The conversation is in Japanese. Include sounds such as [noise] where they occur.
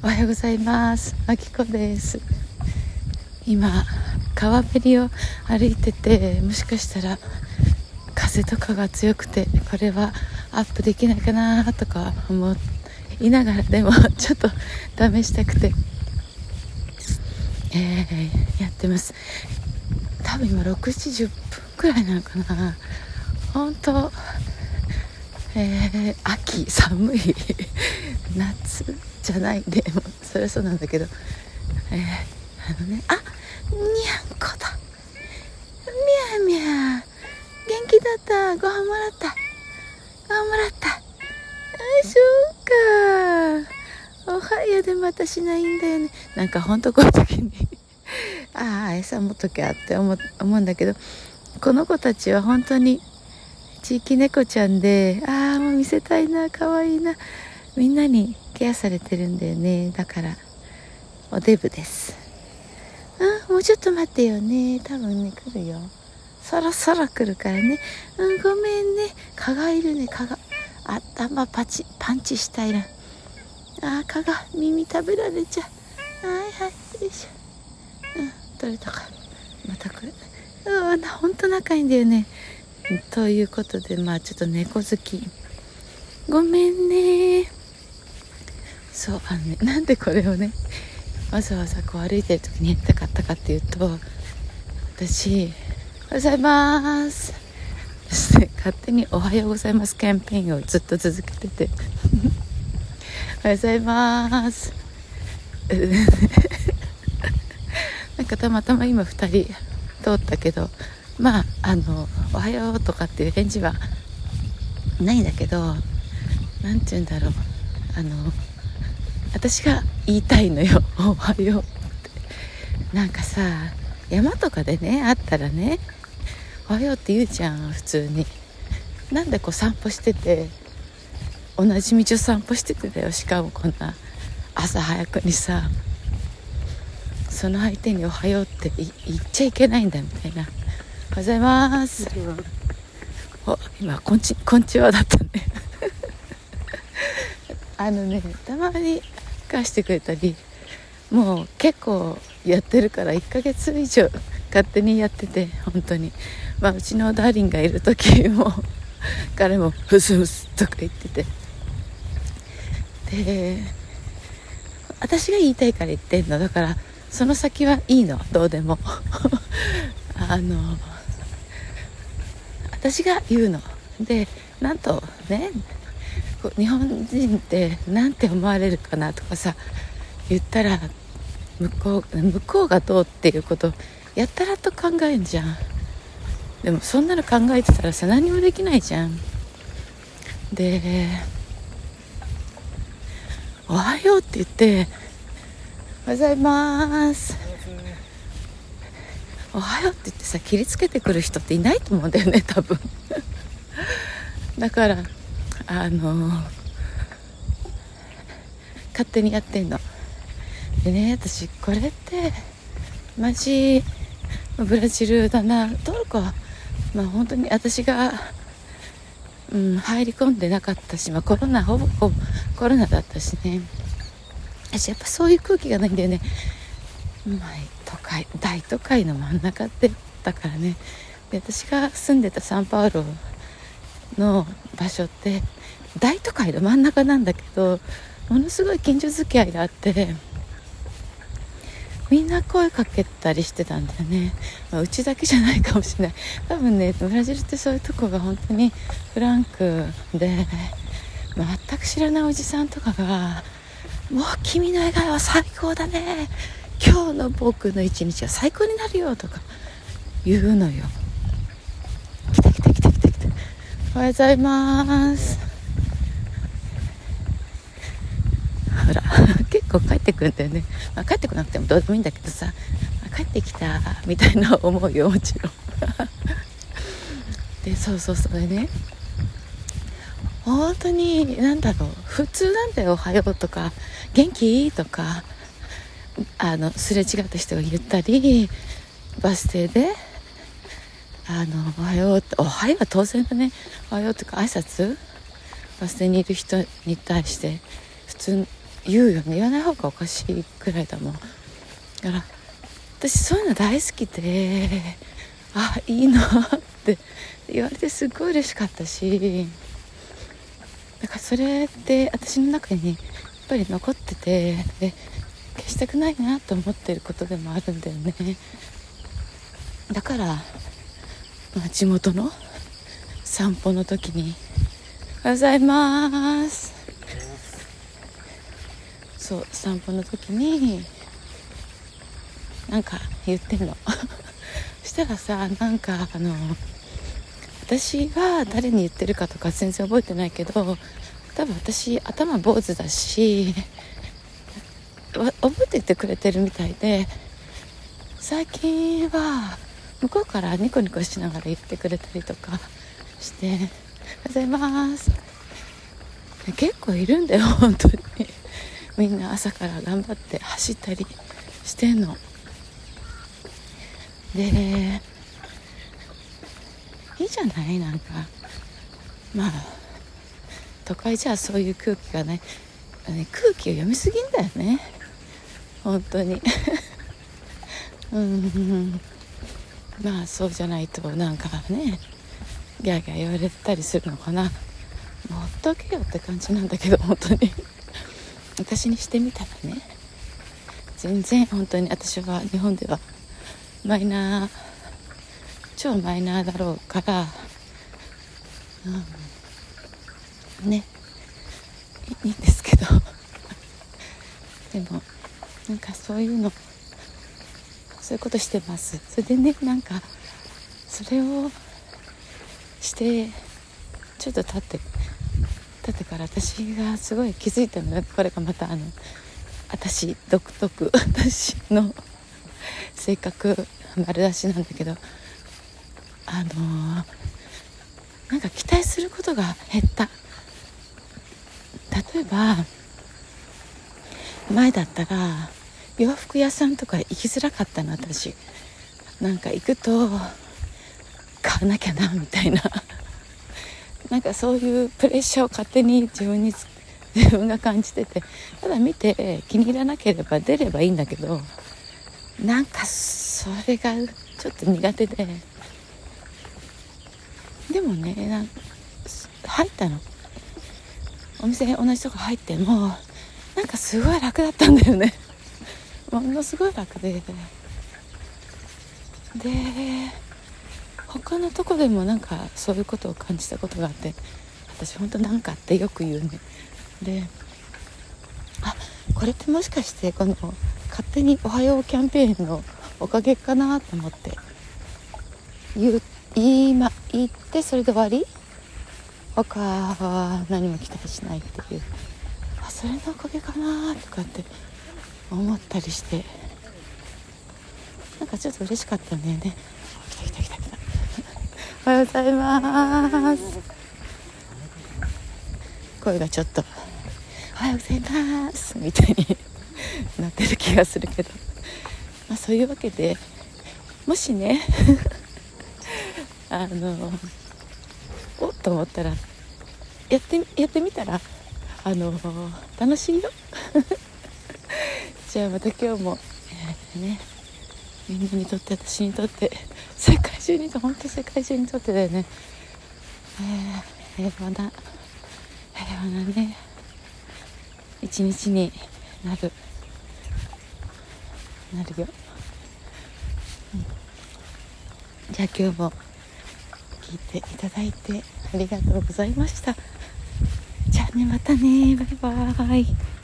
おはようございます。あきこです。今川べりを歩いててもしかしたら風とかが強くてこれはアップできないかなとか思いながらでも [laughs] ちょっと試したくて、えー、やってます。多分今6時10分くらいなのかな。本当えー、秋寒い。[laughs] 夏。じゃないでも [laughs] そりゃそうなんだけど。えー、あのねあにゃんこだみゃみゃ元気だった。ご飯もらった。ご飯もらった。あそうか。おはようでまたしないんだよね。なんかほんとこういう時に [laughs] ああ餌持っときゃって思思うんだけどこの子たちは本当に地域猫ちゃんでああもう見せたいなかわいいな。みんなにケアされてるんだよね。だからおデブです。うんもうちょっと待ってよね。多分ね来るよ。そろそろ来るからね。うんごめんね。蚊がいるね。蚊が。頭パチパンチしたいな。あ蚊が。耳食べられちゃう。はいはい。よいしょ。うん取れたか。またこれうんほんと仲いいんだよね。ということでまあちょっと猫好き。ごめんね。そうあのねなんでこれをねわざわざこう歩いてる時にやりたかったかっていうと私おはようございます。そして勝手に「おはようございます」キャンペーンをずっと続けてて。おはようございます。[laughs] なんかたまたま今2人通ったけどまああの「おはよう」とかっていう返事はないんだけど何て言うんだろう。あの私が言いたいのよ「[laughs] おはよう」って。なんかさ山とかでね会ったらね「おはよう」って言うじゃん普通に。なんでこう散歩してて同じ道を散歩しててだよしかもこんな朝早くにさ。その相手に「おはよう」って言っちゃいけないんだみたいな。おはようございます。お今こんちこんちはだったね。[laughs] あのねたまに返してくれたりもう結構やってるから1ヶ月以上勝手にやってて本当に。まあうちのダーリンがいる時も彼も「フスフス」とか言ってて。で私が言いたいから言ってんの。だからその先はいいの。どうでも。[laughs] あの私が言うの。でなんとね日本人って何て思われるかなとかさ言ったら向こう向こうがどうっていうことやったらと考えんじゃん。でもそんなの考えてたらさ何もできないじゃん。で「おはよう」って言って「おはようございます」おはようって言ってさ切りつけてくる人っていないと思うんだよね多分。だからあの勝手にやってんの。でね私これってマジブラジルだな。トルコはまあ本当に私が、うん、入り込んでなかったし、まあ、コロナほぼほぼコロナだったしね。私やっぱそういう空気がないんだよね。まあ都会大都会の真ん中ってだからね。で私が住んでたサンパウロの場所って大都会の真ん中なんだけどものすごい近所付き合いがあってみんな声かけたりしてたんだよね、まあ、うちだけじゃないかもしれない。多分ねブラジルってそういうとこが本当にフランクで全く知らないおじさんとかが「もう君の笑顔は最高だね。今日の僕の一日は最高になるよ」とか言うのよ来た来た来た来た来たおはようございます。ほら [laughs] 結構帰ってくんだよね、まあ、帰ってこなくてもどうでもいいんだけどさ。あ帰ってきたみたいな思うよもちろん。[laughs] でそうそうそれね。本当に何だろう。普通なんだよ「おはよう」とか「元気?」とか。あのすれ違った人が言ったりバス停で「あのおはよう」「おはよう」は当然だね「おはよう」とか挨拶？バス停にいる人に対して普通言うよね。言わない方がおかしいくらいだもん。だから私そういうの大好きであいいなって言われてすごい嬉しかったしだからそれって私の中にやっぱり残っててで消したくないなと思ってることでもあるんだよね。だから、まあ、地元の散歩の時に「おはようございます」そう散歩の時になんか言ってんの。そ [laughs] したらさなんかあの私が誰に言ってるかとか全然覚えてないけど多分私頭坊主だし覚えててくれてるみたいで最近は向こうからニコニコしながら言ってくれたりとかして「おはようございます」結構いるんだよ本当に。みんな朝から頑張って走ったりしてんの。でいいじゃないなんか。まあ都会じゃそういう空気がない空気を読みすぎんだよね。本当に。[laughs] うん。まあそうじゃないとなんかねギャーギャー言われたりするのかな。もうほっとけよって感じなんだけど本当に。私にしてみたらね全然本当に私は日本ではマイナー超マイナーだろうから、うん、ねいいんですけど。でもなんかそういうのそういうことしてます。それでねなんかそれをしてちょっと経って経ってから私がすごい気づいたのがこれがまたあの私独特 [laughs] 私の性格丸出しなんだけどあのー、なんか期待することが減った。例えば前だったら洋服屋さんとか行きづらかったの私。なんか行くと買わなきゃなみたいな。[laughs] なんかそういうプレッシャーを勝手に自分に [laughs] 自分が感じてて。ただ見て気に入らなければ出ればいいんだけどなんかそれがちょっと苦手で。でもねなん入ったの。お店同じとこ入ってもなんかすごい楽だったんだよね。ものすごい楽で。で他のとこでもなんかそういうことを感じたことがあって私本当なんかってよく言うね。であこれってもしかしてこの勝手に「おはよう」キャンペーンのおかげかなと思って言今言ってそれで終わり？他は何も期待しないっていう。あそれのおかげかなとかって思ったりして。なんかちょっと嬉しかったんだよね。来た来た来た来た。おはようございます。声がちょっと「おはようございます」みたいになってる気がするけど、まあ、そういうわけでもしね [laughs] あのおっと思ったらやってやってみたらあの楽しいよ。じゃあまた今日も、えー、ね。みんなにとって私にとって。世界中にと本当世界中にとってだよね、えー、平和な平和なね。一日になる。なるよ、うん、じゃあ今日も聞いていただいてありがとうございました。じゃあねまたね。バイバーイ。